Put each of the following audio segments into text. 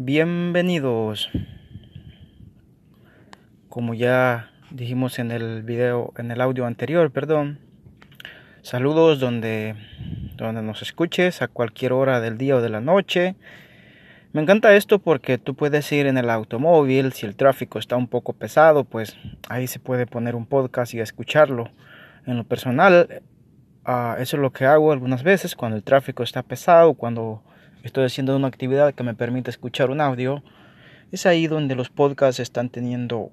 Bienvenidos. Como ya dijimos en el video, en el audio anterior, perdón. Saludos donde, donde nos escuches a cualquier hora del día o de la noche. Me encanta esto porque tú puedes ir en el automóvil, si el tráfico está un poco pesado, pues ahí se puede poner un podcast y escucharlo. En lo personal, uh, eso es lo que hago algunas veces cuando el tráfico está pesado, cuando estoy haciendo una actividad que me permite escuchar un audio. Es ahí donde los podcasts están teniendo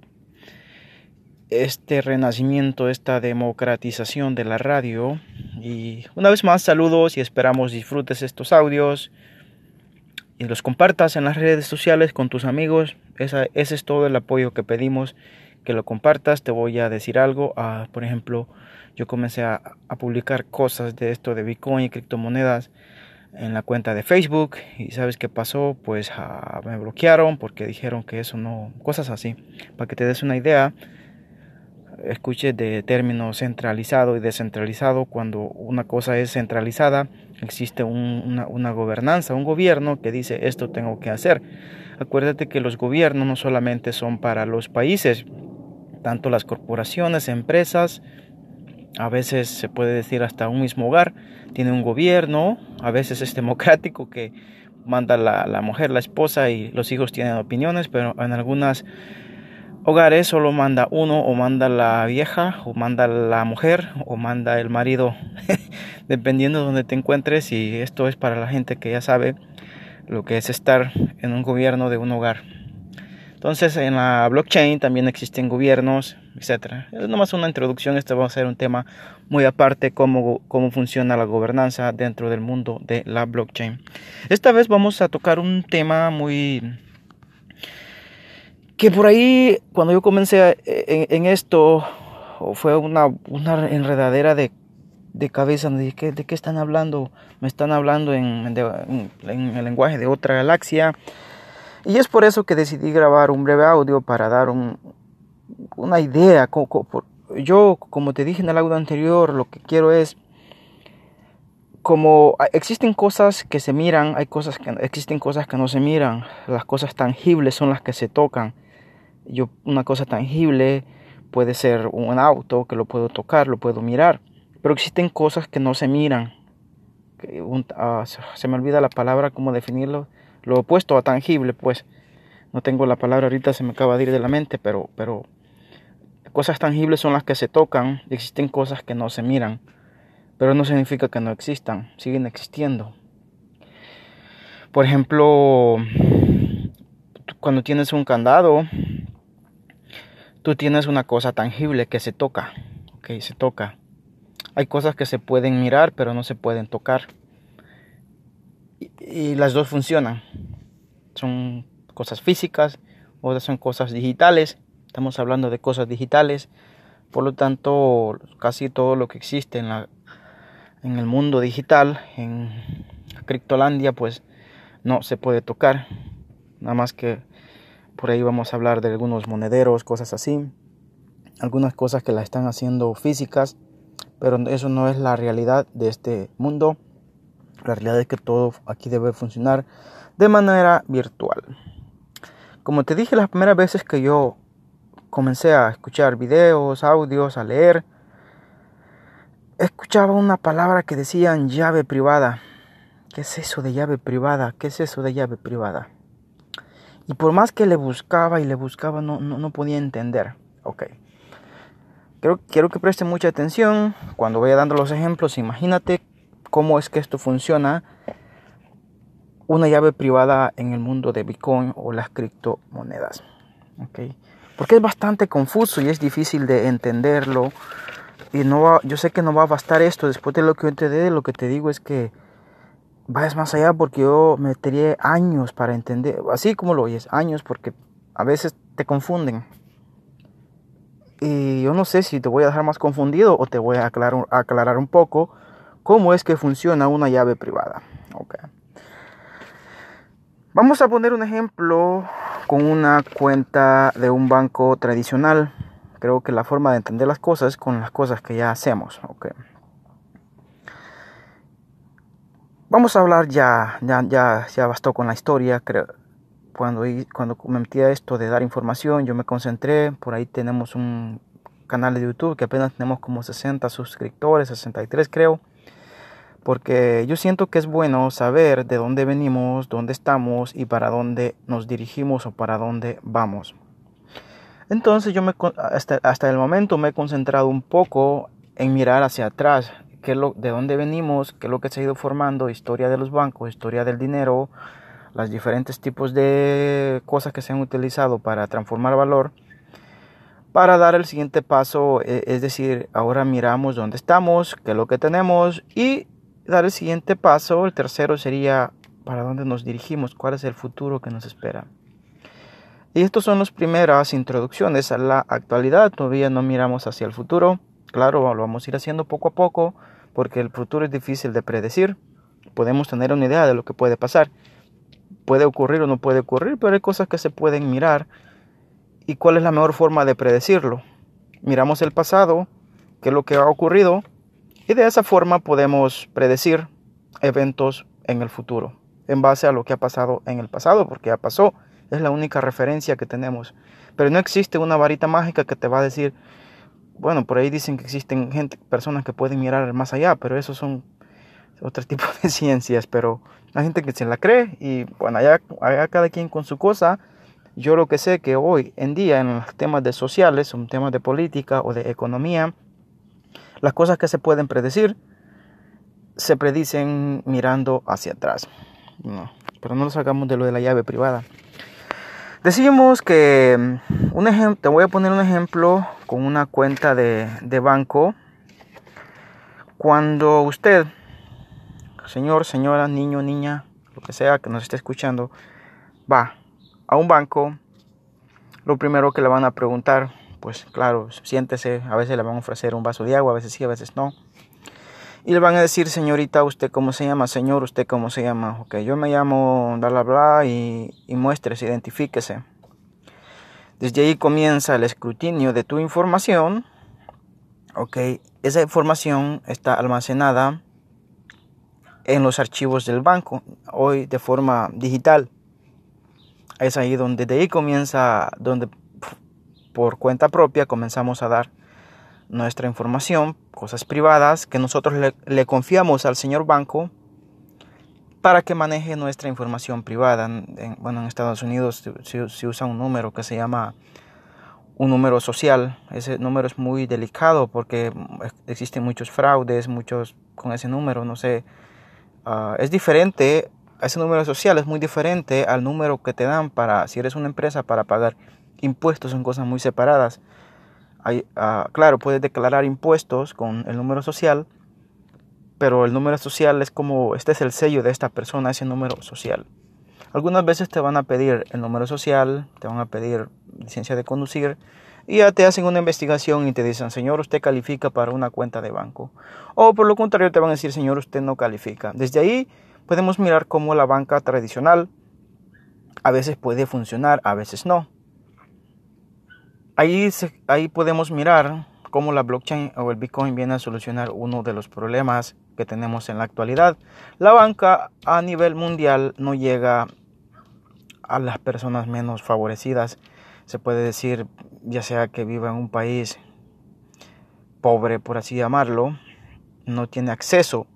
este renacimiento, esta democratización de la radio. Y una vez más, saludos y esperamos disfrutes estos audios y los compartas en las redes sociales con tus amigos. ese es todo el apoyo que pedimos, que lo compartas. Te voy a decir algo. Ah, por ejemplo, yo comencé a, publicar cosas de esto de Bitcoin y criptomonedas en la cuenta de Facebook y sabes qué pasó pues ah, me bloquearon porque dijeron que eso no cosas así para que te des una idea escuche de término centralizado y descentralizado. Cuando una cosa es centralizada, existe una, una, gobernanza, un gobierno que dice esto tengo que hacer. Acuérdate que los gobiernos no solamente son para los países, tanto las corporaciones, empresas, a veces se puede decir hasta un mismo hogar, tiene un gobierno, a veces es democrático que manda la, la mujer, la esposa y los hijos tienen opiniones, pero en algunas hogares solo manda uno o manda la vieja o manda la mujer o manda el marido dependiendo de donde te encuentres y esto es para la gente que ya sabe lo que es estar en un gobierno de un hogar entonces en la blockchain también existen gobiernos etcétera es nomás una introducción este va a ser un tema muy aparte cómo, cómo funciona la gobernanza dentro del mundo de la blockchain esta vez vamos a tocar un tema muy que por ahí, cuando yo comencé en, esto, fue una, una enredadera de, de cabeza, ¿de qué, ¿de qué están hablando? Me están hablando en, el lenguaje de otra galaxia. Y es por eso que decidí grabar un breve audio para dar un, una idea. Yo, como te dije en el audio anterior, lo que quiero es como existen cosas que se miran, hay cosas que existen cosas que no se miran. Las cosas tangibles son las que se tocan. Yo, una cosa tangible puede ser un auto que lo puedo tocar, lo puedo mirar, pero existen cosas que no se miran. Ah, se me olvida la palabra, cómo definirlo. Lo opuesto a tangible, pues. No tengo la palabra ahorita, se me acaba de ir de la mente, pero, pero cosas tangibles son las que se tocan. Existen cosas que no se miran, pero no significa que no existan, siguen existiendo. Por ejemplo, cuando tienes un candado, tú tienes una cosa tangible que se toca, ok, se toca. Hay cosas que se pueden mirar pero no se pueden tocar. Y, las dos funcionan. Son cosas físicas, otras son cosas digitales. Estamos hablando de cosas digitales. Por lo tanto, casi todo lo que existe en, la, en el mundo digital, en Criptolandia, pues no se puede tocar. Nada más que por ahí vamos a hablar de algunos monederos, cosas así. Algunas cosas que la están haciendo físicas, pero eso no es la realidad de este mundo. La realidad es que todo aquí debe funcionar de manera virtual. Como te dije las primeras veces que yo comencé a escuchar videos, audios, a leer, escuchaba una palabra que decían llave privada. ¿Qué es eso de llave privada? ¿Qué es eso de llave privada? Y por más que le buscaba y le buscaba, no, no, podía entender. Ok. Quiero, quiero que preste mucha atención cuando vaya dando los ejemplos. Imagínate cómo es que esto funciona. Una llave privada en el mundo de Bitcoin o las criptomonedas. Porque es bastante confuso y es difícil de entenderlo. Y no yo sé que no va a bastar esto. Después de lo que yo te dé, lo que te digo es que vayas más allá porque yo metería años para entender, así como lo oyes, años porque a veces te confunden. Y yo no sé si te voy a dejar más confundido o te voy a aclarar un poco cómo es que funciona una llave privada. Okay. Vamos a poner un ejemplo con una cuenta de un banco tradicional. Creo que la forma de entender las cosas con las cosas que ya hacemos. Okay. Vamos a hablar ya, ya, ya, ya bastó con la historia. Creo. cuando, cuando metí a esto de dar información, yo me concentré, por ahí tenemos un canal de YouTube que apenas tenemos como 60 suscriptores, 63 creo, porque yo siento que es bueno saber de dónde venimos, dónde estamos y para dónde nos dirigimos o para dónde vamos. Entonces yo me, hasta, hasta el momento me he concentrado un poco en mirar hacia atrás, qué lo, de dónde venimos, qué es lo que se ha ido formando, historia de los bancos, historia del dinero, los diferentes tipos de cosas que se han utilizado para transformar valor, para dar el siguiente paso, e, es decir, ahora miramos dónde estamos, qué es lo que tenemos y dar el siguiente paso, el tercero sería para dónde nos dirigimos, cuál es el futuro que nos espera. Y estas son las primeras introducciones a la actualidad, todavía no miramos hacia el futuro, claro, lo vamos a ir haciendo poco a poco, porque el futuro es difícil de predecir. Podemos tener una idea de lo que puede pasar. Puede ocurrir o no puede ocurrir, pero hay cosas que se pueden mirar. ¿Y cuál es la mejor forma de predecirlo? Miramos el pasado, qué es lo que ha ocurrido, y de esa forma podemos predecir eventos en el futuro, en base a lo que ha pasado en el pasado, porque ya pasó, es la única referencia que tenemos. Pero no existe una varita mágica que te va a decir, bueno, por ahí dicen que existen gente, personas que pueden mirar más allá, pero esos son otro tipo de ciencias, pero hay gente que se la cree y bueno, allá, cada quien con su cosa. Yo lo que sé que hoy en día en los temas de sociales, en temas de política o de economía, las cosas que se pueden predecir se predicen mirando hacia atrás. No, pero no nos sacamos de lo de la llave privada. Decimos que mm, un te voy a poner un ejemplo con una cuenta de, de banco. Cuando usted, señor, señora, niño, niña, lo que sea que nos esté escuchando, va a un banco, lo primero que le van a preguntar, pues claro, siéntese, a veces le van a ofrecer un vaso de agua, a veces sí, a veces no. Y le van a decir, señorita, ¿usted cómo se llama? Señor, ¿usted cómo se llama? Ok, yo me llamo bla bla bla y, y muéstrese, identifíquese. Desde ahí comienza el escrutinio de tu información. Ok, esa información está almacenada en los archivos del banco, hoy de forma digital. Es ahí donde de ahí comienza, donde por cuenta propia comenzamos a dar nuestra información, cosas privadas que nosotros le, confiamos al señor banco para que maneje nuestra información privada. bueno, en Estados Unidos se, usa un número que se llama un número social. Ese número es muy delicado porque existen muchos fraudes, muchos con ese número, no sé. Ah, es diferente, ese número social es muy diferente al número que te dan para, si eres una empresa, para pagar impuestos, son cosas muy separadas. Ah, claro, puedes declarar impuestos con el número social, pero el número social es como, este es el sello de esta persona, ese número social. Algunas veces te van a pedir el número social, te van a pedir licencia de conducir y ya te hacen una investigación y te dicen, señor, usted califica para una cuenta de banco. O por lo contrario te van a decir, señor, usted no califica. Desde ahí podemos mirar cómo la banca tradicional a veces puede funcionar, a veces no. Ahí, ahí podemos mirar cómo la blockchain o el Bitcoin viene a solucionar uno de los problemas que tenemos en la actualidad. La banca a nivel mundial no llega a las personas menos favorecidas. Se puede decir, ya sea que viva en un país pobre, por así llamarlo, no tiene acceso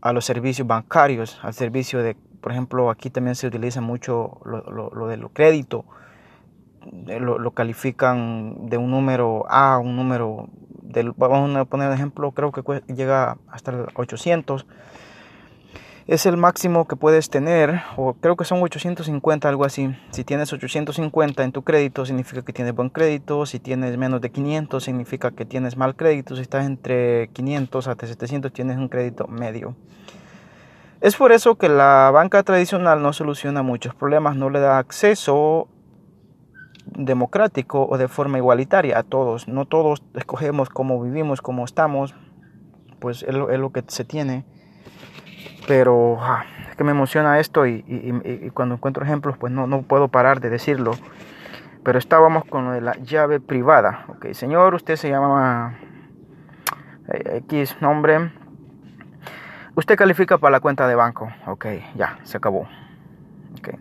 a los servicios bancarios, al servicio de, por ejemplo, aquí también se utiliza mucho lo, lo, lo del crédito eh, lo, califican de un número A un número, del, vamos a poner ejemplo, creo que llega hasta el 800. Es el máximo que puedes tener, o creo que son 850, algo así. Si tienes 850 en tu crédito, significa que tienes buen crédito. Si tienes menos de 500, significa que tienes mal crédito. Si estás entre 500 hasta 700, tienes un crédito medio. Es por eso que la banca tradicional no soluciona muchos problemas, no le da acceso democrático o de forma igualitaria a todos. No todos escogemos cómo vivimos, cómo estamos, pues es lo, que se tiene. Pero ah, es que me emociona esto y, cuando encuentro ejemplos pues no, no puedo parar de decirlo. Pero estábamos con lo de la llave privada. Ok, señor, usted se llama eh, X nombre. Usted califica para la cuenta de banco. Ok, ya, se acabó. Okay.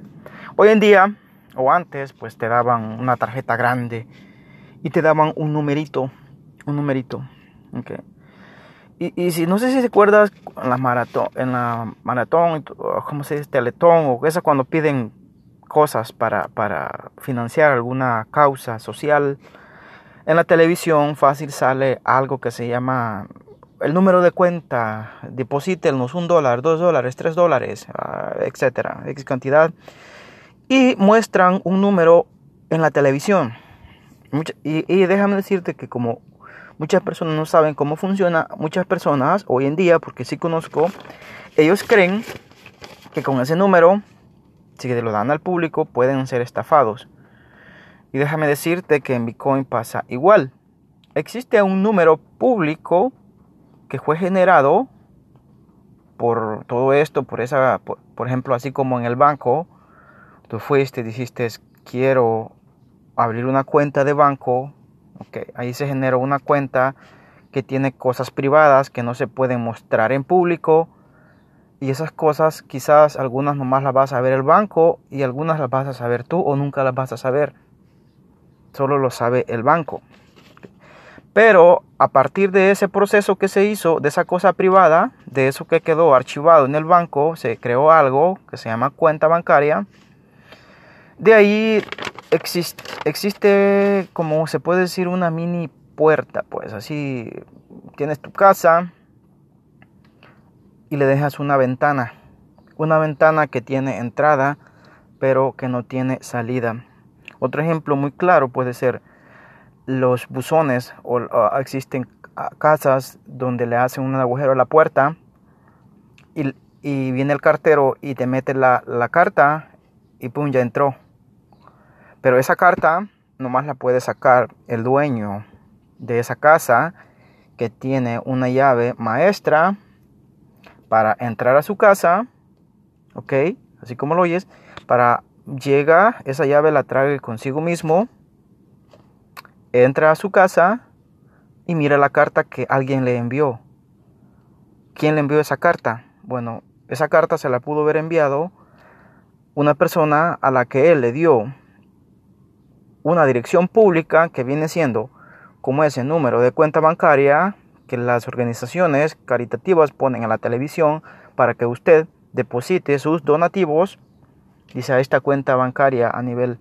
Hoy en día, o antes, pues te daban una tarjeta grande y te daban un numerito, un numerito. Okay. Y, y, si no sé si te acuerdas en la maratón, en la maratón, ¿cómo se dice? Teletón, o esa cuando piden cosas para, para financiar alguna causa social. En la televisión fácil sale algo que se llama el número de cuenta, deposítenos un dólar, dos dólares, tres dólares, ah, etcétera, X cantidad. Y muestran un número en la televisión. y, déjame decirte que como muchas personas no saben cómo funciona, muchas personas hoy en día, porque sí conozco, ellos creen que con ese número, si lo dan al público, pueden ser estafados. Y déjame decirte que en Bitcoin pasa igual. Existe un número público que fue generado por todo esto, por esa, por, ejemplo, así como en el banco, tú fuiste dijiste, quiero abrir una cuenta de banco, okay, ahí se generó una cuenta que tiene cosas privadas que no se pueden mostrar en público y esas cosas quizás algunas nomás las vas a ver el banco y algunas las vas a saber tú o nunca las vas a saber. Solo lo sabe el banco. Pero a partir de ese proceso que se hizo, de esa cosa privada, de eso que quedó archivado en el banco, se creó algo que se llama cuenta bancaria. De ahí existe, como se puede decir una mini puerta, pues así tienes tu casa y le dejas una ventana, una ventana que tiene entrada pero que no tiene salida. Otro ejemplo muy claro puede ser los buzones o existen casas donde le hacen un agujero a la puerta y, viene el cartero y te mete la, la, carta y pum, ya entró. Pero esa carta nomás la puede sacar el dueño de esa casa que tiene una llave maestra para entrar a su casa, ok, así como lo oyes, para llega, esa llave la trae consigo mismo entra a su casa y mira la carta que alguien le envió. ¿Quién le envió esa carta? Bueno, esa carta se la pudo haber enviado una persona a la que él le dio una dirección pública que viene siendo como ese número de cuenta bancaria que las organizaciones caritativas ponen en la televisión para que usted deposite sus donativos dice a esta cuenta bancaria a nivel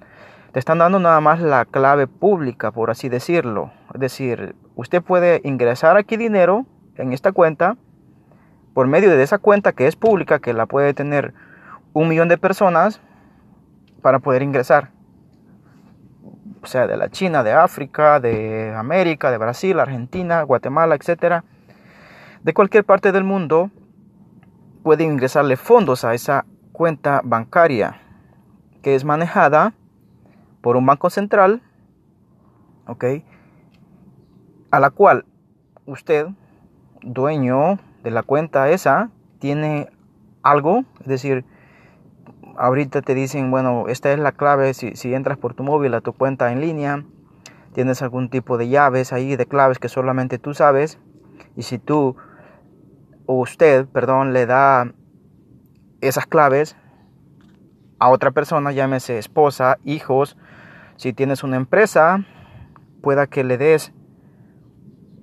te están dando nada más la clave pública, por así decirlo. Es decir, usted puede ingresar aquí dinero en esta cuenta por medio de esa cuenta que es pública, que la puede tener un millón de personas para poder ingresar. O sea, de la China, de África, de América, de Brasil, Argentina, Guatemala, etc. De cualquier parte del mundo puede ingresarle fondos a esa cuenta bancaria que es manejada por un banco central, ¿ok? A la cual usted, dueño de la cuenta esa, tiene algo, es decir, ahorita te dicen, bueno, esta es la clave si, si entras por tu móvil a tu cuenta en línea, tienes algún tipo de llaves ahí, de claves que solamente tú sabes, y si tú o usted, perdón, le da esas claves a otra persona, llámese esposa, hijos, si tienes una empresa, pueda que le des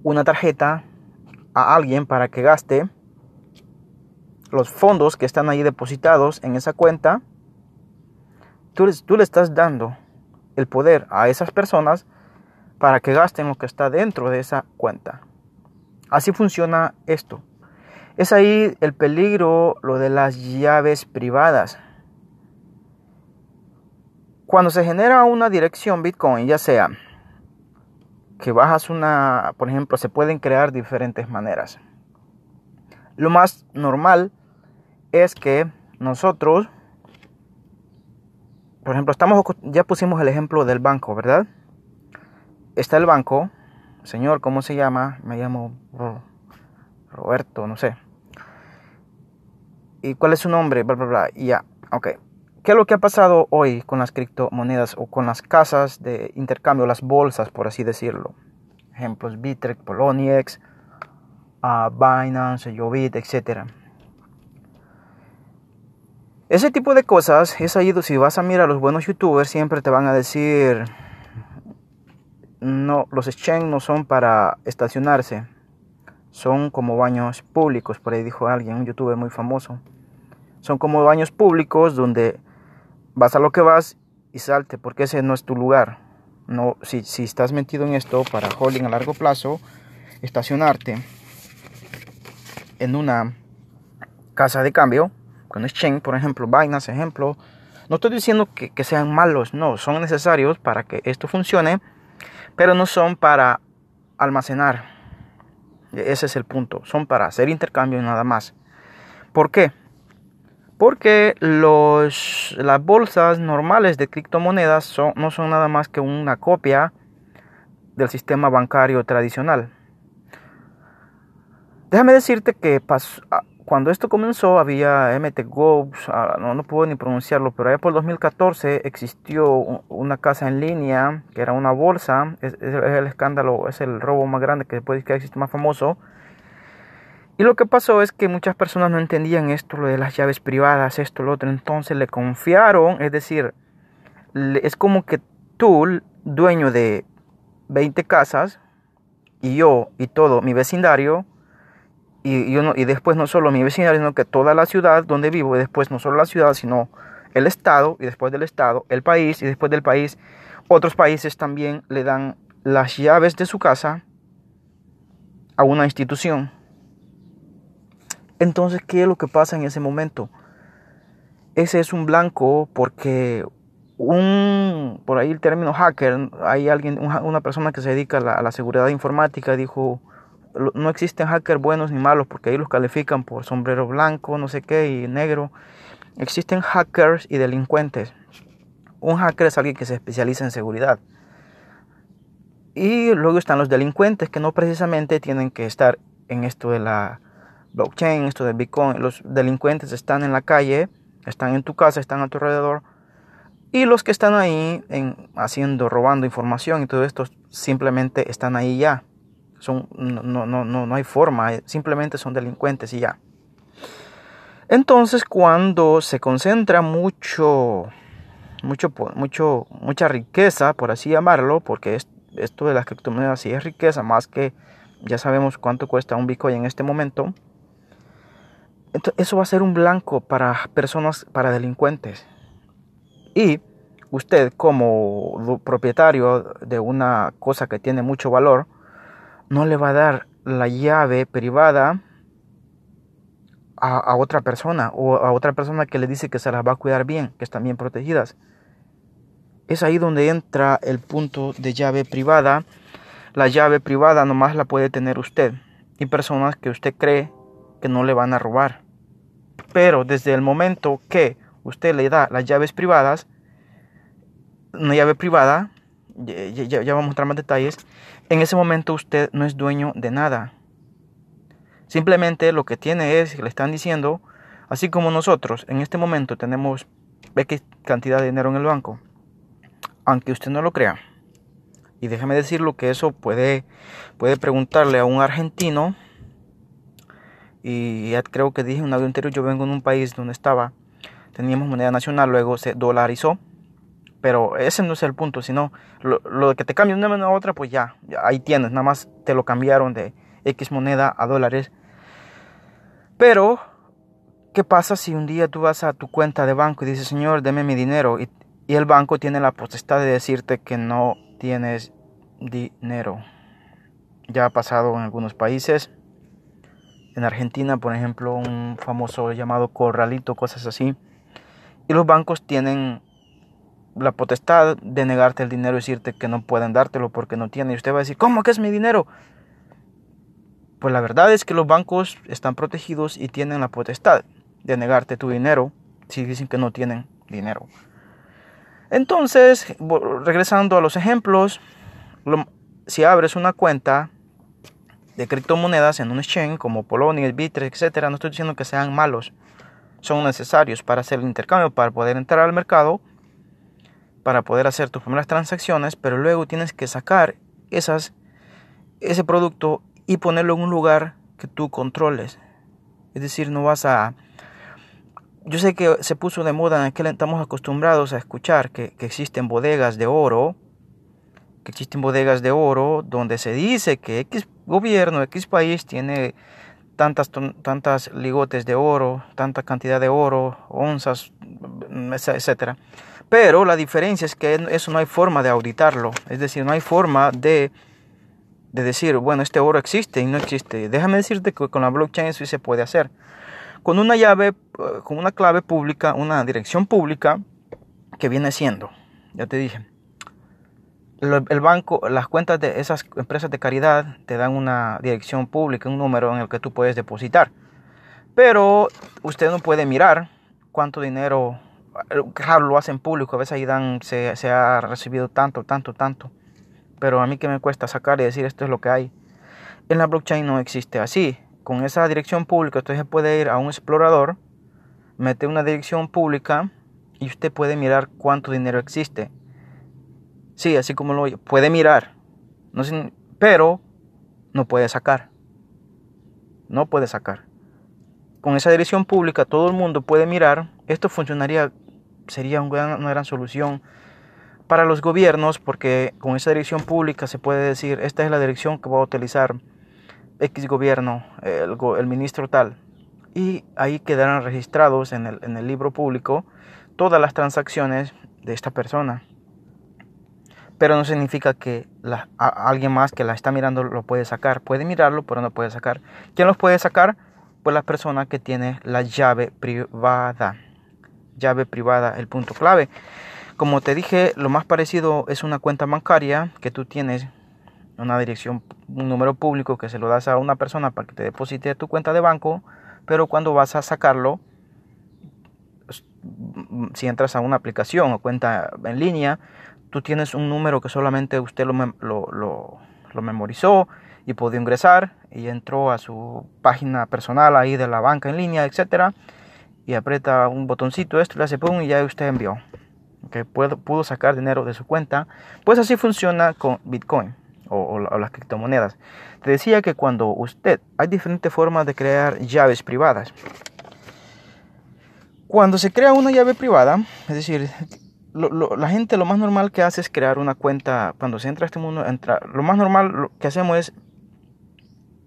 una tarjeta a alguien para que gaste los fondos que están ahí depositados en esa cuenta. Tú, tú le estás dando el poder a esas personas para que gasten lo que está dentro de esa cuenta. Así funciona esto. Es ahí el peligro, lo de las llaves privadas. Cuando se genera una dirección Bitcoin, ya sea que bajas una, por ejemplo, se pueden crear diferentes maneras. Lo más normal es que nosotros, por ejemplo, estamos ya pusimos el ejemplo del banco, ¿verdad? Está el banco, señor, ¿cómo se llama? Me llamo Roberto, no sé. ¿Y cuál es su nombre? Bla, bla, bla. Y ya, ok. ¿Qué es lo que ha pasado hoy con las criptomonedas o con las casas de intercambio, las bolsas, por así decirlo? Ejemplos, Bittrex, Poloniex, uh, Binance, Jovit, etc. Ese tipo de cosas es ahí si vas a mirar a los buenos youtubers siempre te van a decir no los exchange no son para estacionarse. Son como baños públicos, por ahí dijo alguien, un youtuber muy famoso. Son como baños públicos donde vas a lo que vas y salte, porque ese no es tu lugar. No, si, si estás metido en esto para holding a largo plazo, estacionarte en una casa de cambio, con exchange, por ejemplo, vainas, ejemplo. No estoy diciendo que, sean malos, no, son necesarios para que esto funcione, pero no son para almacenar. Ese es el punto, son para hacer intercambio y nada más. ¿Por qué? Porque los, las bolsas normales de criptomonedas no son nada más que una copia del sistema bancario tradicional. Déjame decirte que ah, cuando esto comenzó había MTGO, ah, no, no puedo ni pronunciarlo, pero allá por 2014 existió una casa en línea que era una bolsa, es, el escándalo, es el robo más grande que después que existe más famoso. Y lo que pasó es que muchas personas no entendían esto, lo de las llaves privadas, esto, lo otro, entonces le confiaron, es decir, es como que tú, dueño de 20 casas, y yo y todo mi vecindario, y, y después no solo mi vecindario, sino que toda la ciudad donde vivo, y después no solo la ciudad, sino el estado, y después del estado, el país, y después del país, otros países también le dan las llaves de su casa a una institución. Entonces, ¿qué es lo que pasa en ese momento? Ese es un blanco porque un, por ahí el término hacker, hay alguien, una persona que se dedica a la, a la seguridad informática, dijo, no existen hackers buenos ni malos porque ahí los califican por sombrero blanco, no sé qué, y negro. Existen hackers y delincuentes. Un hacker es alguien que se especializa en seguridad. Y luego están los delincuentes que no precisamente tienen que estar en esto de la blockchain, esto de Bitcoin. Los delincuentes están en la calle, están en tu casa, están a tu alrededor. Y los que están ahí en, haciendo, robando información y todo esto simplemente están ahí ya. Son, no, no, no, no hay forma, eh, simplemente son delincuentes y ya. Entonces cuando se concentra mucho, mucho, mucho, mucha riqueza, por así llamarlo, porque esto de las criptomonedas sí es riqueza, más que ya sabemos cuánto cuesta un Bitcoin en este momento, eso va a ser un blanco para personas, para delincuentes. Y usted como propietario de una cosa que tiene mucho valor, no le va a dar la llave privada a, otra persona o a otra persona que le dice que se las va a cuidar bien, que están bien protegidas. Es ahí donde entra el punto de llave privada. La llave privada nomás la puede tener usted y personas que usted cree que no le van a robar. Pero desde el momento que usted le da las llaves privadas, una llave privada, ya, ya, vamos a mostrar más detalles, en ese momento usted no es dueño de nada. Simplemente lo que tiene es, le están diciendo, así como nosotros en este momento tenemos X cantidad de dinero en el banco, aunque usted no lo crea. Y déjeme decirlo que eso puede, puede preguntarle a un argentino. Y ya creo que dije en un audio anterior, yo vengo en un país donde estaba, teníamos moneda nacional, luego se dolarizó pero ese no es el punto, sino lo, que te cambia de una moneda a otra, pues ya, ahí tienes, nada más te lo cambiaron de X moneda a dólares. Pero, ¿qué pasa si un día tú vas a tu cuenta de banco y dices, Señor, deme mi dinero? Y, y el banco tiene la potestad de decirte que no tienes dinero. Ya ha pasado en algunos países. En Argentina, por ejemplo, un famoso llamado corralito, cosas así. Y los bancos tienen la potestad de negarte el dinero y decirte que no pueden dártelo porque no tienen. Y usted va a decir, ¿cómo que es mi dinero? Pues la verdad es que los bancos están protegidos y tienen la potestad de negarte tu dinero si dicen que no tienen dinero. Entonces, regresando a los ejemplos, si abres una cuenta de criptomonedas en un exchange como Polonia, Bittrex, etcétera, no estoy diciendo que sean malos, son necesarios para hacer el intercambio, para poder entrar al mercado para poder hacer tus primeras transacciones, pero luego tienes que sacar esas, ese producto y ponerlo en un lugar que tú controles. Es decir, no vas a yo sé que se puso de moda en aquel estamos acostumbrados a escuchar que, que, existen bodegas de oro, que existen bodegas de oro donde se dice que X gobierno, X país tiene tantas, tantas ligotes de oro, tanta cantidad de oro, onzas, etcétera. Pero la diferencia es que eso no hay forma de auditarlo, es decir, no hay forma de, de decir, bueno, este oro existe y no existe. Déjame decirte que con la blockchain eso sí se puede hacer con una llave, eh, con una clave pública, una dirección pública que viene siendo, ya te dije, el banco, las cuentas de esas empresas de caridad te dan una dirección pública, un número en el que tú puedes depositar. Pero usted no puede mirar cuánto dinero, claro, lo hacen público, a veces ahí dan, se, se ha recibido tanto, tanto, tanto. Pero a mí que me cuesta sacar y decir esto es lo que hay. En la blockchain no existe así con esa dirección pública usted se puede ir a un explorador, mete una dirección pública y usted puede mirar cuánto dinero existe. Sí, así como lo puede mirar, no, pero no puede sacar. No puede sacar. Con esa dirección pública todo el mundo puede mirar. Esto funcionaría, sería una gran solución para los gobiernos porque con esa dirección pública se puede decir, esta es la dirección que voy a utilizar X gobierno, el, ministro tal, y ahí quedarán registrados en el, libro público todas las transacciones de esta persona. Pero no significa que alguien más que la está mirando lo puede sacar. Puede mirarlo, pero no puede sacar. ¿Quién los puede sacar? Pues la persona que tiene la llave privada. Llave privada, el punto clave. Como te dije, lo más parecido es una cuenta bancaria que tú tienes una dirección, un número público que se lo das a una persona para que te deposite tu cuenta de banco, pero cuando vas a sacarlo, si entras a una aplicación o cuenta en línea, tú tienes un número que solamente usted lo, lo, lo, memorizó y pudo ingresar y entró a su página personal ahí de la banca en línea, etcétera, y aprieta un botoncito, esto le hace pum y ya usted envió. Que pudo, pudo sacar dinero de su cuenta. Pues así funciona con Bitcoin o, las criptomonedas. Te decía que cuando usted, hay diferentes formas de crear llaves privadas. Cuando se crea una llave privada, es decir, la gente lo más normal que hace es crear una cuenta, cuando se entra a este mundo, entra, lo más normal que hacemos es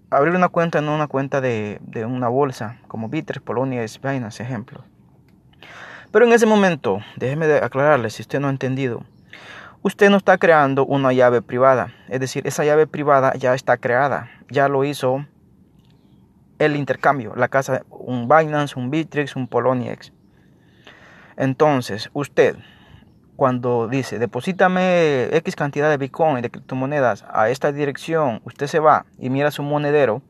abrir una cuenta en una cuenta de, de una bolsa, como Bitters, Polonia, Binance, ejemplo. Pero en ese momento, déjeme aclararle si usted no ha entendido, usted no está creando una llave privada. Es decir, esa llave privada ya está creada. Ya lo hizo el intercambio. La casa, un Binance, un Bittrex, un Poloniex. Entonces, usted, cuando dice, deposítame X cantidad de Bitcoin, de criptomonedas a esta dirección, usted se va y mira su monedero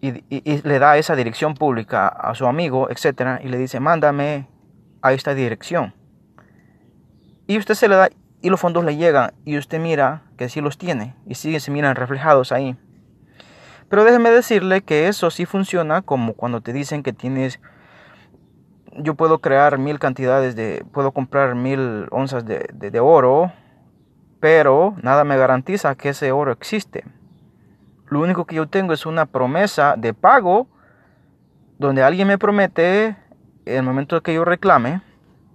y, y le da esa dirección pública a su amigo, etcétera, y le dice, mándame a esta dirección y usted se le da y los fondos le llegan y usted mira que sí los tiene y sí se miran reflejados ahí. Pero déjeme decirle que eso sí funciona como cuando te dicen que tienes, yo puedo crear mil cantidades de, puedo comprar mil onzas de, de oro, pero nada me garantiza que ese oro existe. Lo único que yo tengo es una promesa de pago donde alguien me promete en el momento que yo reclame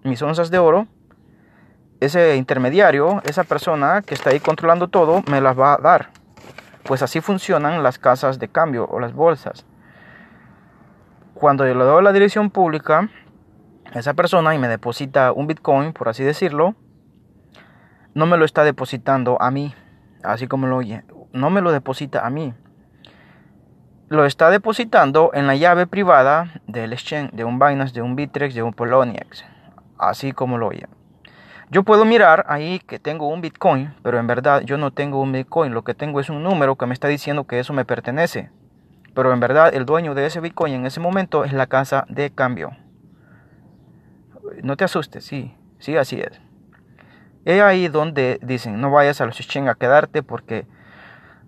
mis onzas de oro ese intermediario, esa persona que está ahí controlando todo, me las va a dar. Pues así funcionan las casas de cambio o las bolsas. Cuando yo le doy la dirección pública esa persona y me deposita un Bitcoin, por así decirlo, no me lo está depositando a mí, así como lo oye. No me lo deposita a mí. Lo está depositando en la llave privada del exchange, de un Binance, de un Bittrex, de un Poloniex, así como lo oye. Yo puedo mirar ahí que tengo un Bitcoin, pero en verdad yo no tengo un Bitcoin. Lo que tengo es un número que me está diciendo que eso me pertenece. Pero en verdad el dueño de ese Bitcoin en ese momento es la casa de cambio. No te asustes, sí, sí, así es. Es ahí donde dicen, no vayas a los exchange a quedarte porque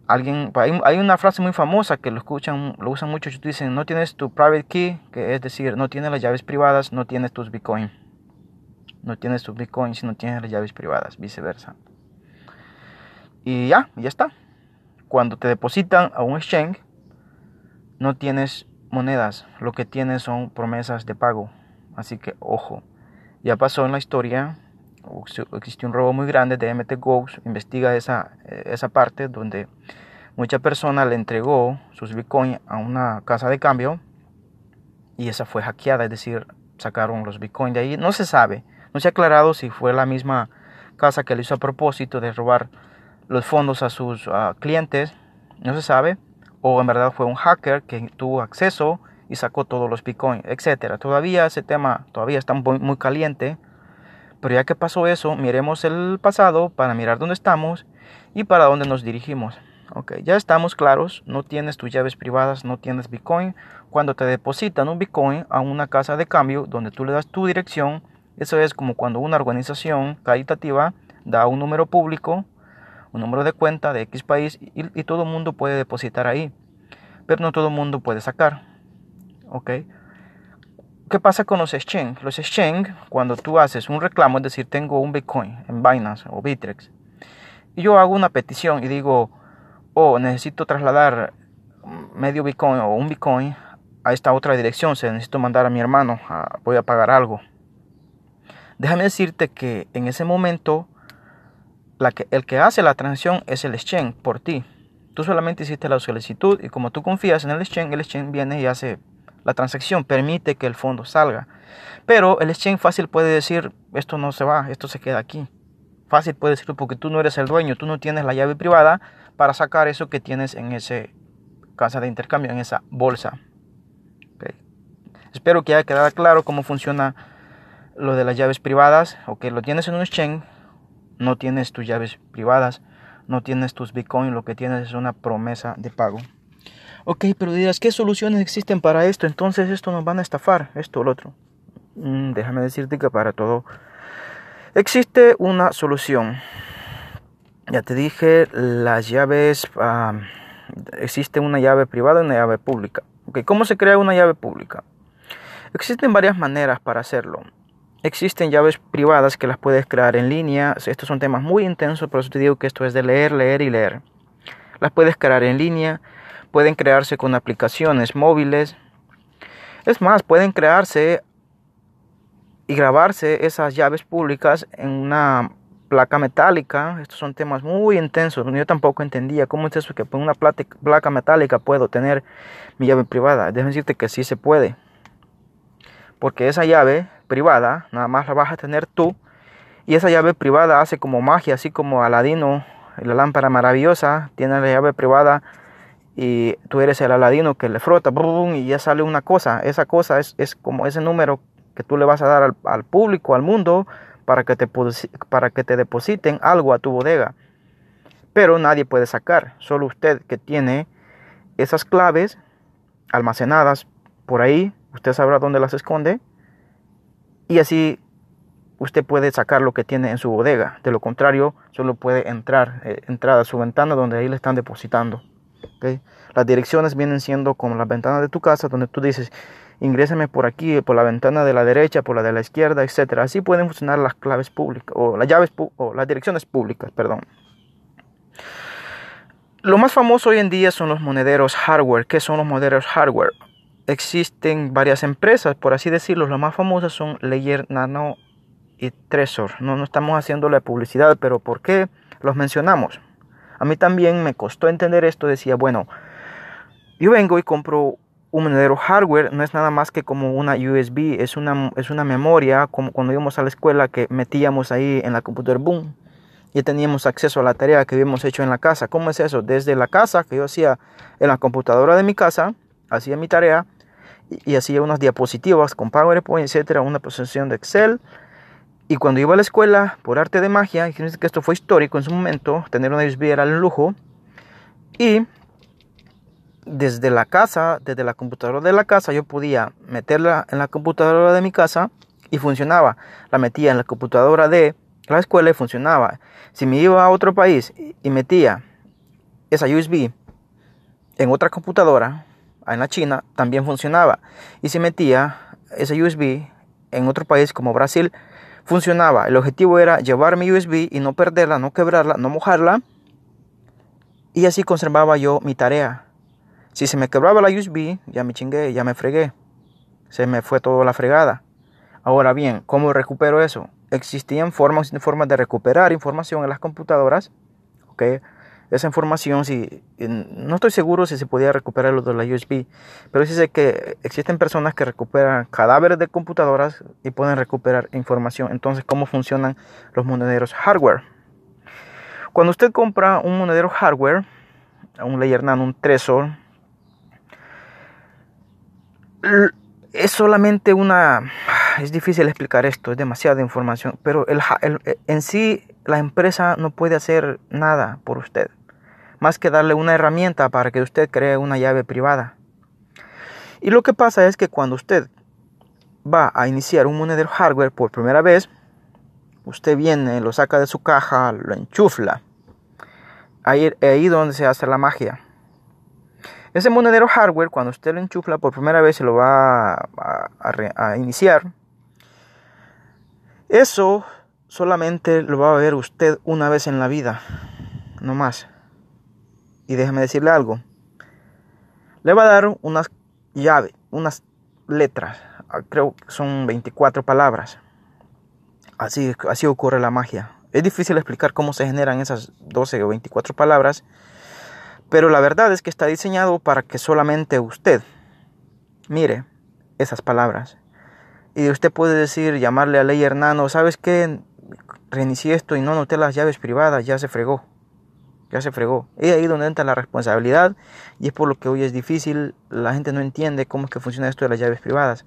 alguien, hay, una frase muy famosa que lo escuchan, lo usan mucho, dicen, no tienes tu private key, que es decir, no tienes las llaves privadas, no tienes tus Bitcoin no tienes tus bitcoins, no tienes las llaves privadas, viceversa. Y ya, ya está. Cuando te depositan a un exchange, no tienes monedas, lo que tiene son promesas de pago. Así que ojo, ya pasó en la historia, existe un robo muy grande de MT Ghost, investiga esa, esa parte donde mucha persona le entregó sus bitcoins a una casa de cambio y esa fue hackeada, es decir, sacaron los bitcoins de ahí. No se sabe, no se ha aclarado si fue la misma casa que le hizo a propósito de robar los fondos a sus clientes, no se sabe, o en verdad fue un hacker que tuvo acceso y sacó todos los bitcoins, etcétera. Todavía ese tema todavía está muy, muy caliente, pero ya que pasó eso, miremos el pasado para mirar dónde estamos y para dónde nos dirigimos. Ok, ya estamos claros, no tienes tus llaves privadas, no tienes Bitcoin. Cuando te depositan un Bitcoin a una casa de cambio donde tú le das tu dirección, eso es como cuando una organización caritativa da un número público, un número de cuenta de X país y, todo el mundo puede depositar ahí, pero no todo el mundo puede sacar. Ok. ¿Qué pasa con los exchange? Los exchange, cuando tú haces un reclamo, es decir, tengo un Bitcoin en Binance o Bitrex, y yo hago una petición y digo, oh, necesito trasladar medio Bitcoin o un Bitcoin a esta otra dirección, se necesito mandar a mi hermano, voy a pagar algo. Déjame decirte que en ese momento el que hace la transacción es el exchange por ti. Tú solamente hiciste la solicitud y como tú confías en el exchange, el exchange viene y hace la transacción, permite que el fondo salga. Pero el exchange fácil puede decir, esto no se va, esto se queda aquí. Fácil puede decirlo porque tú no eres el dueño, tú no tienes la llave privada para sacar eso que tienes en esa casa de intercambio, en esa bolsa. Espero que haya quedado claro cómo funciona lo de las llaves privadas o que lo tienes en un exchange, no tienes tus llaves privadas, no tienes tus bitcoins, lo que tienes es una promesa de pago. Ok, pero dirás, ¿qué soluciones existen para esto? Entonces esto nos van a estafar, esto o lo otro. Mm, déjame decirte que para todo existe una solución. Ya te dije, las llaves, existe una llave privada y una llave pública. ¿Cómo se crea una llave pública? Existen varias maneras para hacerlo. Existen llaves privadas que las puedes crear en línea. Estos son temas muy intensos, por eso te digo que esto es de leer, leer y leer. Las puedes crear en línea, pueden crearse con aplicaciones móviles. Es más, pueden crearse y grabarse esas llaves públicas en una placa metálica. Estos son temas muy intensos. Yo tampoco entendía cómo es eso que con una placa metálica puedo tener mi llave privada. Déjame decirte que sí se puede. Porque esa llave privada nada más la vas a tener tú. Y esa llave privada hace como magia, así como Aladino, la lámpara maravillosa, tiene la llave privada y tú eres el Aladino que le frota y ya sale una cosa. Esa cosa es, es como ese número que tú le vas a dar al, público, al mundo, para que, te, para que te depositen algo a tu bodega. Pero nadie puede sacar, solo usted que tiene esas claves almacenadas por ahí, usted sabrá dónde las esconde y así usted puede sacar lo que tiene en su bodega. De lo contrario, solo puede entrar, eh, entrar a su ventana donde ahí le están depositando. Las direcciones vienen siendo como las ventanas de tu casa donde tú dices, ingréseme por aquí, por la ventana de la derecha, por la de la izquierda, etc. Así pueden funcionar las claves públicas o las llaves o las direcciones públicas, perdón. Lo más famoso hoy en día son los monederos hardware. ¿Qué son los monederos hardware? Existen varias empresas, por así decirlo. Las más famosas son Ledger Nano y Trezor. No, no estamos haciendo la publicidad, pero ¿por qué los mencionamos? A mí también me costó entender esto. Decía, bueno, yo vengo y compro un monedero hardware no es nada más que como una USB, es una, es una memoria, como cuando íbamos a la escuela que metíamos ahí en la computadora, boom, y teníamos acceso a la tarea que habíamos hecho en la casa. ¿Cómo es eso? Desde la casa, que yo hacía en la computadora de mi casa, hacía mi tarea y, hacía unas diapositivas con PowerPoint, etcétera, una presentación de Excel. Y cuando iba a la escuela, por arte de magia, que esto fue histórico en su momento, tener una USB era el lujo. Y desde la casa, desde la computadora de la casa, yo podía meterla en la computadora de mi casa y funcionaba. La metía en la computadora de la escuela y funcionaba. Si me iba a otro país y metía esa USB en otra computadora, en la China, también funcionaba. Y si metía esa USB en otro país como Brasil, funcionaba. El objetivo era llevar mi USB y no perderla, no quebrarla, no mojarla. Y así conservaba yo mi tarea Si se me quebraba la USB, ya me chingué, ya me fregué. Se me fue toda la fregada. Ahora bien, ¿cómo recupero eso? Existían formas, formas de recuperar información en las computadoras. ¿okay? Esa información, si, no estoy seguro si se podía recuperar lo de la USB, pero sí sé que existen personas que recuperan cadáveres de computadoras y pueden recuperar información. Entonces, ¿cómo funcionan los monederos hardware? Cuando usted compra un monedero hardware, un Layer un Trezor, es solamente una... Es difícil explicar esto, es demasiada información, pero el, en sí la empresa no puede hacer nada por usted, más que darle una herramienta para que usted cree una llave privada. Y lo que pasa es que cuando usted va a iniciar un monedero hardware por primera vez, usted viene, lo saca de su caja, lo enchufla. Ahí, ahí donde se hace la magia. Ese monedero hardware, cuando usted lo enchufla por primera vez y lo va a, iniciar, eso solamente lo va a ver usted una vez en la vida, no más. Y déjeme decirle algo. Le va a dar unas llaves, unas letras, creo que son 24 palabras. Así, así ocurre la magia. Es difícil explicar cómo se generan esas 12 o 24 palabras, pero la verdad es que está diseñado para que solamente usted mire esas palabras. Y usted puede decir, llamarle a Ley Hernano, ¿sabes qué? Reinicié esto y no noté las llaves privadas, ya se fregó. Ya se fregó. Es ahí donde entra la responsabilidad y es por lo que hoy es difícil, la gente no entiende cómo es que funciona esto de las llaves privadas.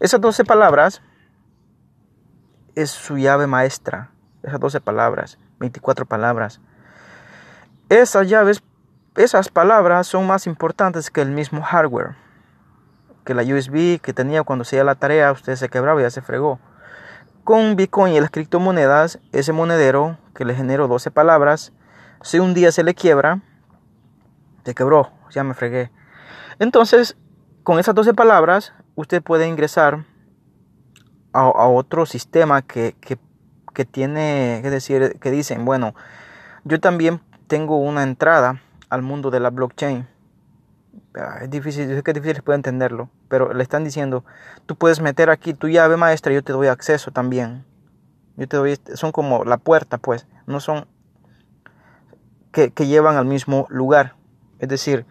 Esas 12 palabras es su llave maestra. Esas 12 palabras, 24 palabras. Esas llaves esas palabras son más importantes que el mismo hardware. Que la USB que tenía cuando hacía la tarea, usted se quebraba y ya se fregó. Con Bitcoin y las criptomonedas, ese monedero que le generó 12 palabras, si un día se le quiebra, se quebró, ya me fregué. Entonces, con esas 12 palabras, usted puede ingresar a, otro sistema que, que, que tiene, es decir, que dicen, bueno, yo también tengo una entrada al mundo de la blockchain. Ah, es difícil, yo sé que es difícil puede entenderlo, pero le están diciendo, tú puedes meter aquí tu llave maestra, yo te doy acceso también. Yo te doy, son como la puerta, pues, no son que, llevan al mismo lugar. Es decir,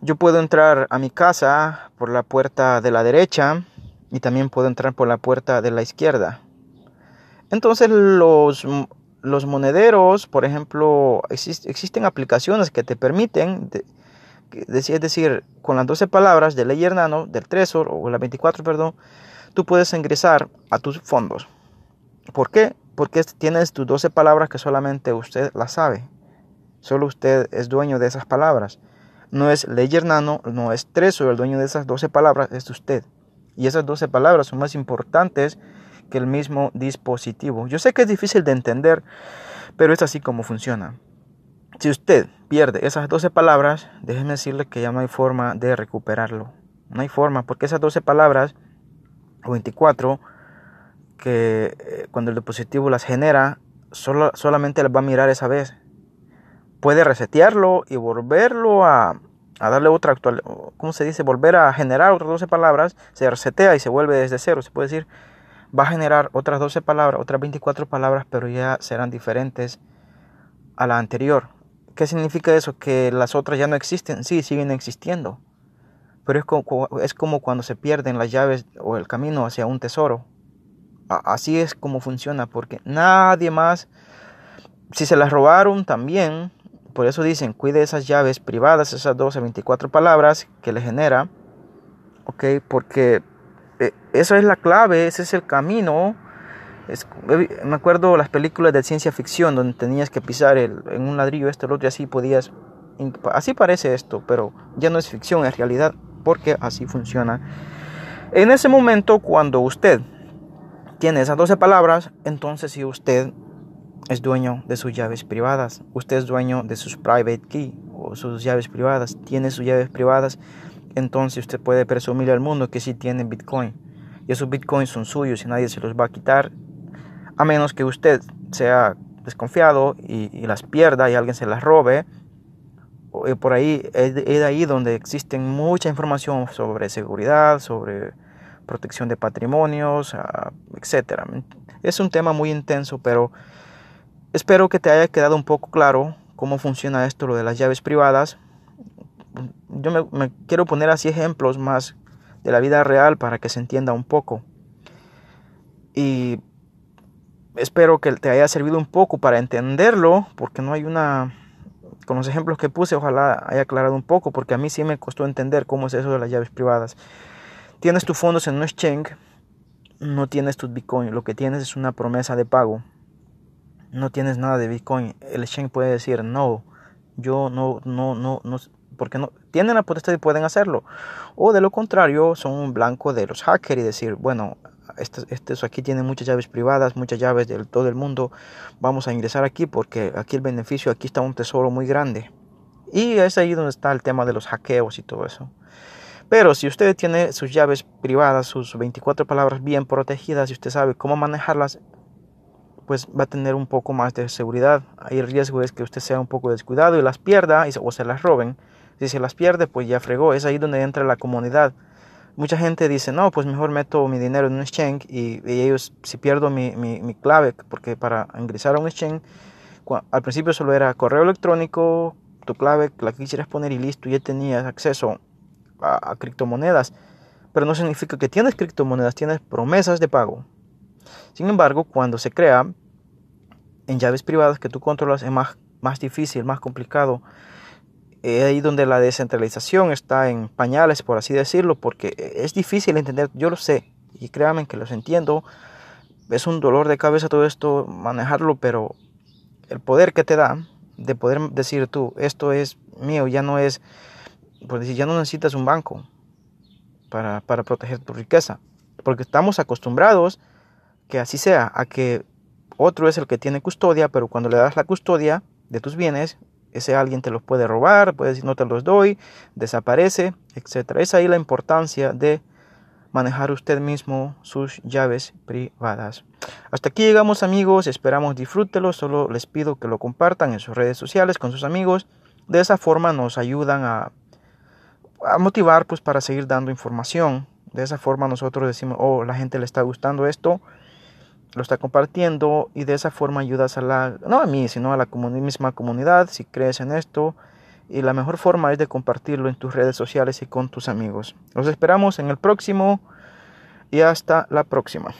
yo puedo entrar a mi casa por la puerta de la derecha y también puedo entrar por la puerta de la izquierda. Entonces los los monederos, por ejemplo, existen aplicaciones que te permiten, es decir, con las 12 palabras de Ledger Nano, del Trezor o la 24, perdón, tú puedes ingresar a tus fondos. ¿Por qué? Porque tienes tus 12 palabras que solamente usted las sabe. Solo usted es dueño de esas palabras. No es Ledger Nano, no es Trezor el dueño de esas 12 palabras, es usted. Y esas 12 palabras son más importantes que el mismo dispositivo. Yo sé que es difícil de entender, pero es así como funciona. Si usted pierde esas 12 palabras, déjeme decirle que ya no hay forma de recuperarlo. No hay forma, porque esas 12 palabras, o 24, que eh, cuando el dispositivo las genera, solamente las va a mirar esa vez. Puede resetearlo y volverlo a, darle otra actual, ¿cómo se dice? Volver a generar otras 12 palabras, se resetea y se vuelve desde cero. Se puede decir, va a generar otras 12 palabras, otras 24 palabras, pero ya serán diferentes a la anterior. ¿Qué significa eso? Que las otras ya no existen. Sí, siguen existiendo. Pero es como, es como cuando se pierden las llaves o el camino hacia un tesoro. Así es como funciona, porque nadie más, si se las robaron también, por eso dicen, cuide esas llaves privadas, esas 12, 24 palabras que le genera, ok, porque eh, esa es la clave, ese es el camino. me acuerdo las películas de ciencia ficción donde tenías que pisar el, en un ladrillo esto, el otro y así podías... Así parece esto, pero ya no es ficción, es realidad, porque así funciona. En ese momento, cuando usted tiene esas 12 palabras, entonces si usted es dueño de sus llaves privadas, usted es dueño de sus private key o sus llaves privadas, tiene sus llaves privadas, entonces usted puede presumir al mundo que sí tiene Bitcoin. Y esos Bitcoins son suyos y nadie se los va a quitar. A menos que usted sea desconfiado y, las pierda y alguien se las robe. eh, por ahí es de ahí donde existen mucha información sobre seguridad, sobre protección de patrimonios, ah, etc. Es un tema muy intenso, pero espero que te haya quedado un poco claro cómo funciona esto, lo de las llaves privadas. Yo me, quiero poner así ejemplos más de la vida real para que se entienda un poco. Y espero que te haya servido un poco para entenderlo, porque no hay una... Con los ejemplos que puse, ojalá haya aclarado un poco, porque a mí sí me costó entender cómo es eso de las llaves privadas. Tienes tus fondos en un exchange, no tienes tus bitcoin, lo que tienes es una promesa de pago. No tienes nada de bitcoin. El exchange puede decir, no, yo no, no, no, no, porque no tienen la potestad y pueden hacerlo. O de lo contrario, son un blanco de los hackers y decir, bueno, este, este, aquí tiene muchas llaves privadas, muchas llaves de todo el mundo. Vamos a ingresar aquí porque aquí el beneficio, aquí está un tesoro muy grande. Y es ahí donde está el tema de los hackeos y todo eso. Pero si usted tiene sus llaves privadas, sus 24 palabras bien protegidas y usted sabe cómo manejarlas, pues va a tener un poco más de seguridad. Ahí el riesgo es que usted sea un poco descuidado y las pierda o se las roben. Si se las pierde, pues ya fregó. Es ahí donde entra la comunidad mucha gente dice, no, pues mejor meto mi dinero en un exchange y, ellos, si pierdo mi, mi, clave, porque para ingresar a un exchange, al principio solo era correo electrónico, tu clave, la que quisieras poner y listo, ya tenías acceso a, a criptomonedas. Pero no significa que tienes criptomonedas, tienes promesas de pago. Sin embargo, cuando se crea en llaves privadas que tú controlas es más, más difícil, más complicado. Es ahí donde la descentralización está en pañales, por así decirlo, porque es difícil entender, yo lo sé, y créanme que los entiendo, es un dolor de cabeza todo esto, manejarlo, pero el poder que te da de poder decir tú, esto es mío, ya no es, por decir, ya no necesitas un banco para, para proteger tu riqueza, porque estamos acostumbrados que así sea, a que otro es el que tiene custodia, pero cuando le das la custodia de tus bienes, ese alguien te los puede robar, puede decir no te los doy, desaparece, etc. Es ahí la importancia de manejar usted mismo sus llaves privadas. Hasta aquí llegamos amigos, esperamos disfrútelo, solo les pido que lo compartan en sus redes sociales con sus amigos, de esa forma nos ayudan a, a motivar pues para seguir dando información, de esa forma nosotros decimos, oh, la gente le está gustando esto, lo está compartiendo y de esa forma ayudas a la, no a mí, sino a la misma comunidad si crees en esto. Y la mejor forma es de compartirlo en tus redes sociales y con tus amigos. Los esperamos en el próximo y hasta la próxima.